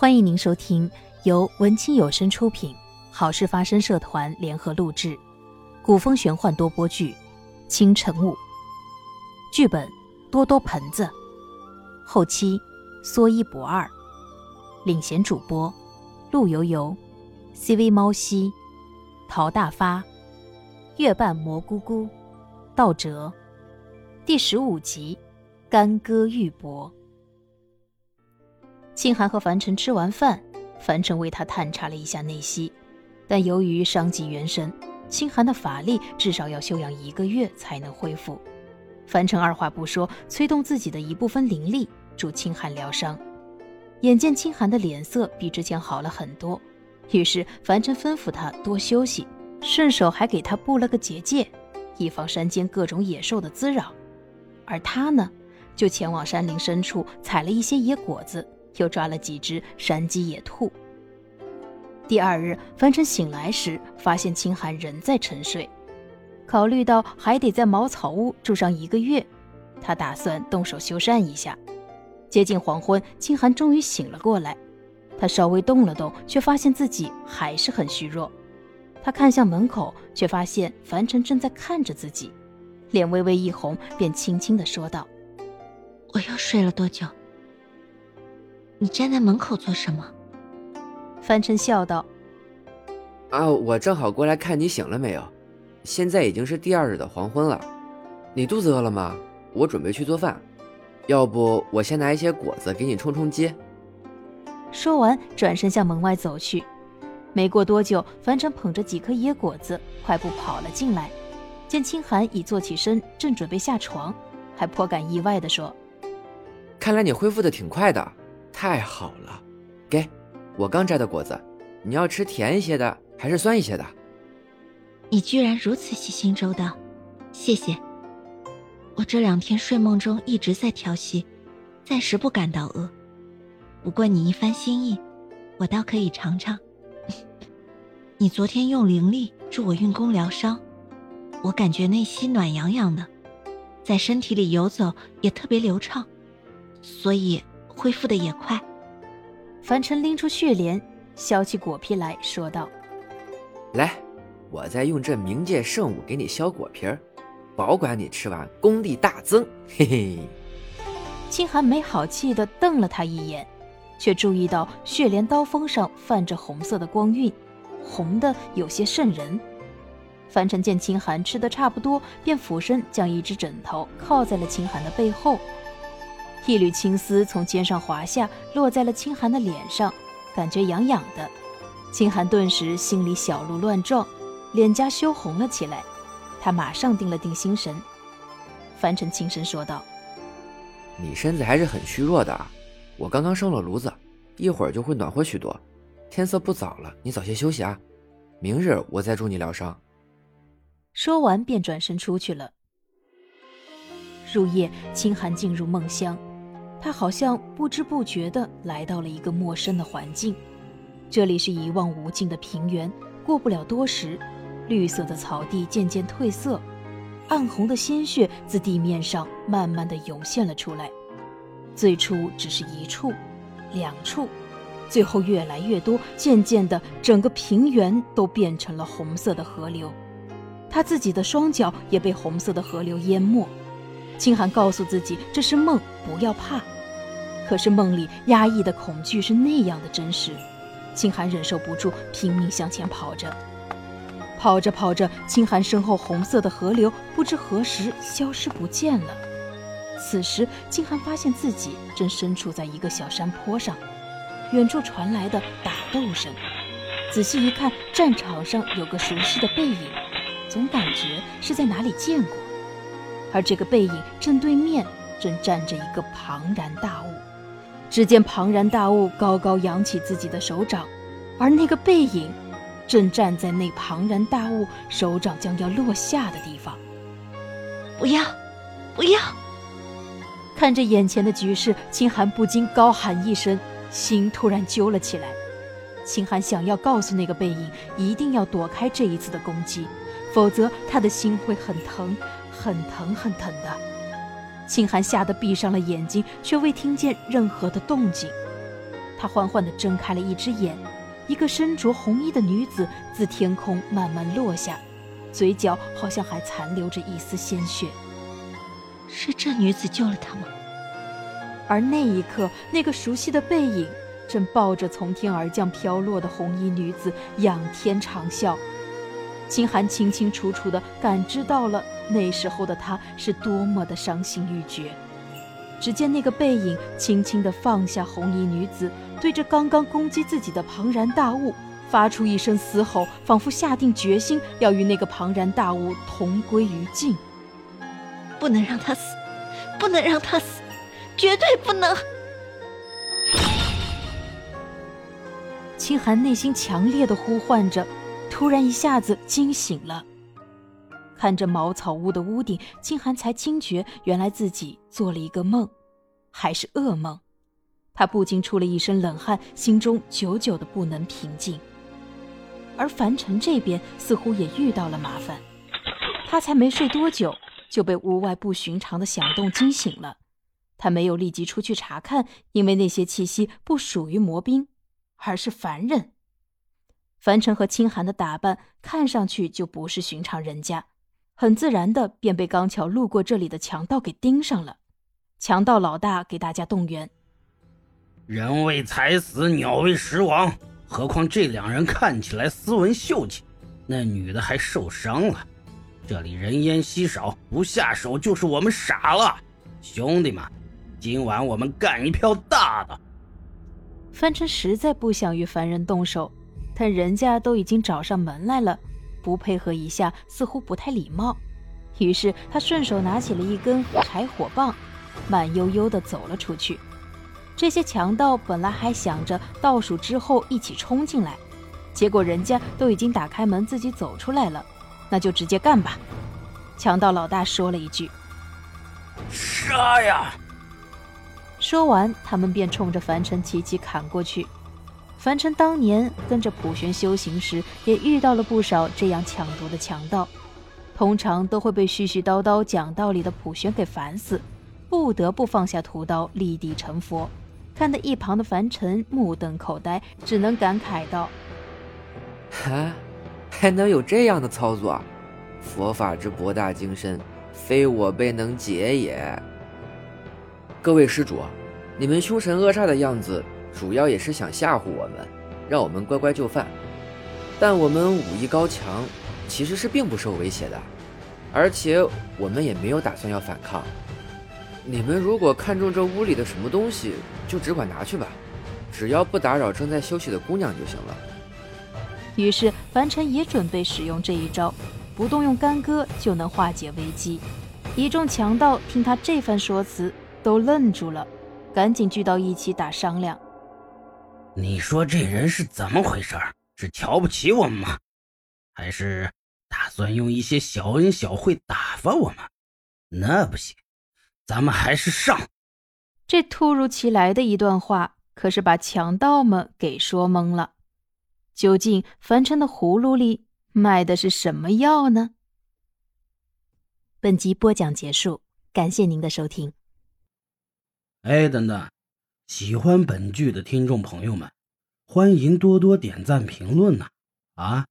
欢迎您收听由文清有声出品、好事发生社团联合录制、古风玄幻多播剧《清晨雾》，剧本多多盆子，后期说一不二，领衔主播陆游游、CV 猫西、陶大发、月半蘑菇菇、道哲，第十五集干戈玉帛。清寒和樊城吃完饭，樊城为他探查了一下内息，但由于伤及元神，清寒的法力至少要休养一个月才能恢复。樊城二话不说，催动自己的一部分灵力助清寒疗伤。眼见清寒的脸色比之前好了很多，于是樊城吩咐他多休息，顺手还给他布了个结界，以防山间各种野兽的滋扰。而他呢，就前往山林深处采了一些野果子。又抓了几只山鸡、野兔。第二日，樊城醒来时，发现清寒仍在沉睡。考虑到还得在茅草屋住上一个月，他打算动手修缮一下。接近黄昏，清寒终于醒了过来。他稍微动了动，却发现自己还是很虚弱。他看向门口，却发现樊城正在看着自己，脸微微一红，便轻轻地说道：“我又睡了多久？”你站在门口做什么？樊晨笑道：“啊，我正好过来看你醒了没有。现在已经是第二日的黄昏了，你肚子饿了吗？我准备去做饭，要不我先拿一些果子给你充充饥。”说完，转身向门外走去。没过多久，樊晨捧着几颗野果子，快步跑了进来。见清寒已坐起身，正准备下床，还颇感意外地说：“看来你恢复的挺快的。”太好了，给我刚摘的果子，你要吃甜一些的还是酸一些的？你居然如此细心周到，谢谢。我这两天睡梦中一直在调息，暂时不感到饿。不过你一番心意，我倒可以尝尝。你昨天用灵力助我运功疗伤，我感觉内心暖洋洋的，在身体里游走也特别流畅，所以。恢复的也快。凡尘拎出血莲，削起果皮来说道：“来，我再用这冥界圣物给你削果皮儿，保管你吃完功力大增。”嘿嘿。清寒没好气的瞪了他一眼，却注意到血莲刀锋上泛着红色的光晕，红的有些渗人。凡尘见清寒吃的差不多，便俯身将一只枕头靠在了清寒的背后。一缕青丝从肩上滑下，落在了清寒的脸上，感觉痒痒的。清寒顿时心里小鹿乱撞，脸颊羞红了起来。他马上定了定心神，凡尘轻声说道：“你身子还是很虚弱的，我刚刚生了炉子，一会儿就会暖和许多。天色不早了，你早些休息啊，明日我再助你疗伤。”说完便转身出去了。入夜，清寒进入梦乡。他好像不知不觉地来到了一个陌生的环境，这里是一望无尽的平原。过不了多时，绿色的草地渐渐褪色，暗红的鲜血自地面上慢慢地涌现了出来。最初只是一处、两处，最后越来越多，渐渐的，整个平原都变成了红色的河流。他自己的双脚也被红色的河流淹没。清寒告诉自己这是梦，不要怕。可是梦里压抑的恐惧是那样的真实，清寒忍受不住，拼命向前跑着。跑着跑着，清寒身后红色的河流不知何时消失不见了。此时，清寒发现自己正身处在一个小山坡上，远处传来的打斗声。仔细一看，战场上有个熟悉的背影，总感觉是在哪里见过。而这个背影正对面正站着一个庞然大物，只见庞然大物高高扬起自己的手掌，而那个背影正站在那庞然大物手掌将要落下的地方。不要，不要！看着眼前的局势，清寒不禁高喊一声，心突然揪了起来。清寒想要告诉那个背影，一定要躲开这一次的攻击，否则他的心会很疼。很疼很疼的，秦寒吓得闭上了眼睛，却未听见任何的动静。他缓缓地睁开了一只眼，一个身着红衣的女子自天空慢慢落下，嘴角好像还残留着一丝鲜血。是这女子救了他吗？而那一刻，那个熟悉的背影正抱着从天而降飘落的红衣女子仰天长啸。秦寒清清楚楚地感知到了那时候的他是多么的伤心欲绝。只见那个背影轻轻地放下红衣女子，对着刚刚攻击自己的庞然大物发出一声嘶吼，仿佛下定决心要与那个庞然大物同归于尽。不能让他死，不能让他死，绝对不能！清寒内心强烈的呼唤着，突然一下子惊醒了。看着茅草屋的屋顶，金寒才惊觉，原来自己做了一个梦，还是噩梦。他不禁出了一身冷汗，心中久久的不能平静。而凡尘这边似乎也遇到了麻烦，他才没睡多久。就被屋外不寻常的响动惊醒了，他没有立即出去查看，因为那些气息不属于魔兵，而是凡人。凡尘和清寒的打扮看上去就不是寻常人家，很自然的便被刚巧路过这里的强盗给盯上了。强盗老大给大家动员：人为财死，鸟为食亡。何况这两人看起来斯文秀气，那女的还受伤了。这里人烟稀少，不下手就是我们傻了。兄弟们，今晚我们干一票大的。樊城实在不想与凡人动手，但人家都已经找上门来了，不配合一下似乎不太礼貌。于是他顺手拿起了一根柴火棒，慢悠悠地走了出去。这些强盗本来还想着倒数之后一起冲进来，结果人家都已经打开门自己走出来了。那就直接干吧！强盗老大说了一句：“杀呀！”说完，他们便冲着樊尘齐齐砍过去。樊尘当年跟着普玄修行时，也遇到了不少这样抢夺的强盗，通常都会被絮絮叨叨讲道理的普玄给烦死，不得不放下屠刀，立地成佛。看得一旁的樊尘目瞪口呆，只能感慨道：“哈。”还能有这样的操作？佛法之博大精深，非我辈能解也。各位施主，你们凶神恶煞的样子，主要也是想吓唬我们，让我们乖乖就范。但我们武艺高强，其实是并不受威胁的，而且我们也没有打算要反抗。你们如果看中这屋里的什么东西，就只管拿去吧，只要不打扰正在休息的姑娘就行了。于是，凡尘也准备使用这一招，不动用干戈就能化解危机。一众强盗听他这番说辞，都愣住了，赶紧聚到一起打商量。你说这人是怎么回事？是瞧不起我们吗？还是打算用一些小恩小惠打发我们？那不行，咱们还是上。这突如其来的一段话，可是把强盗们给说懵了。究竟凡尘的葫芦里卖的是什么药呢？本集播讲结束，感谢您的收听。哎，等等，喜欢本剧的听众朋友们，欢迎多多点赞评论呐！啊。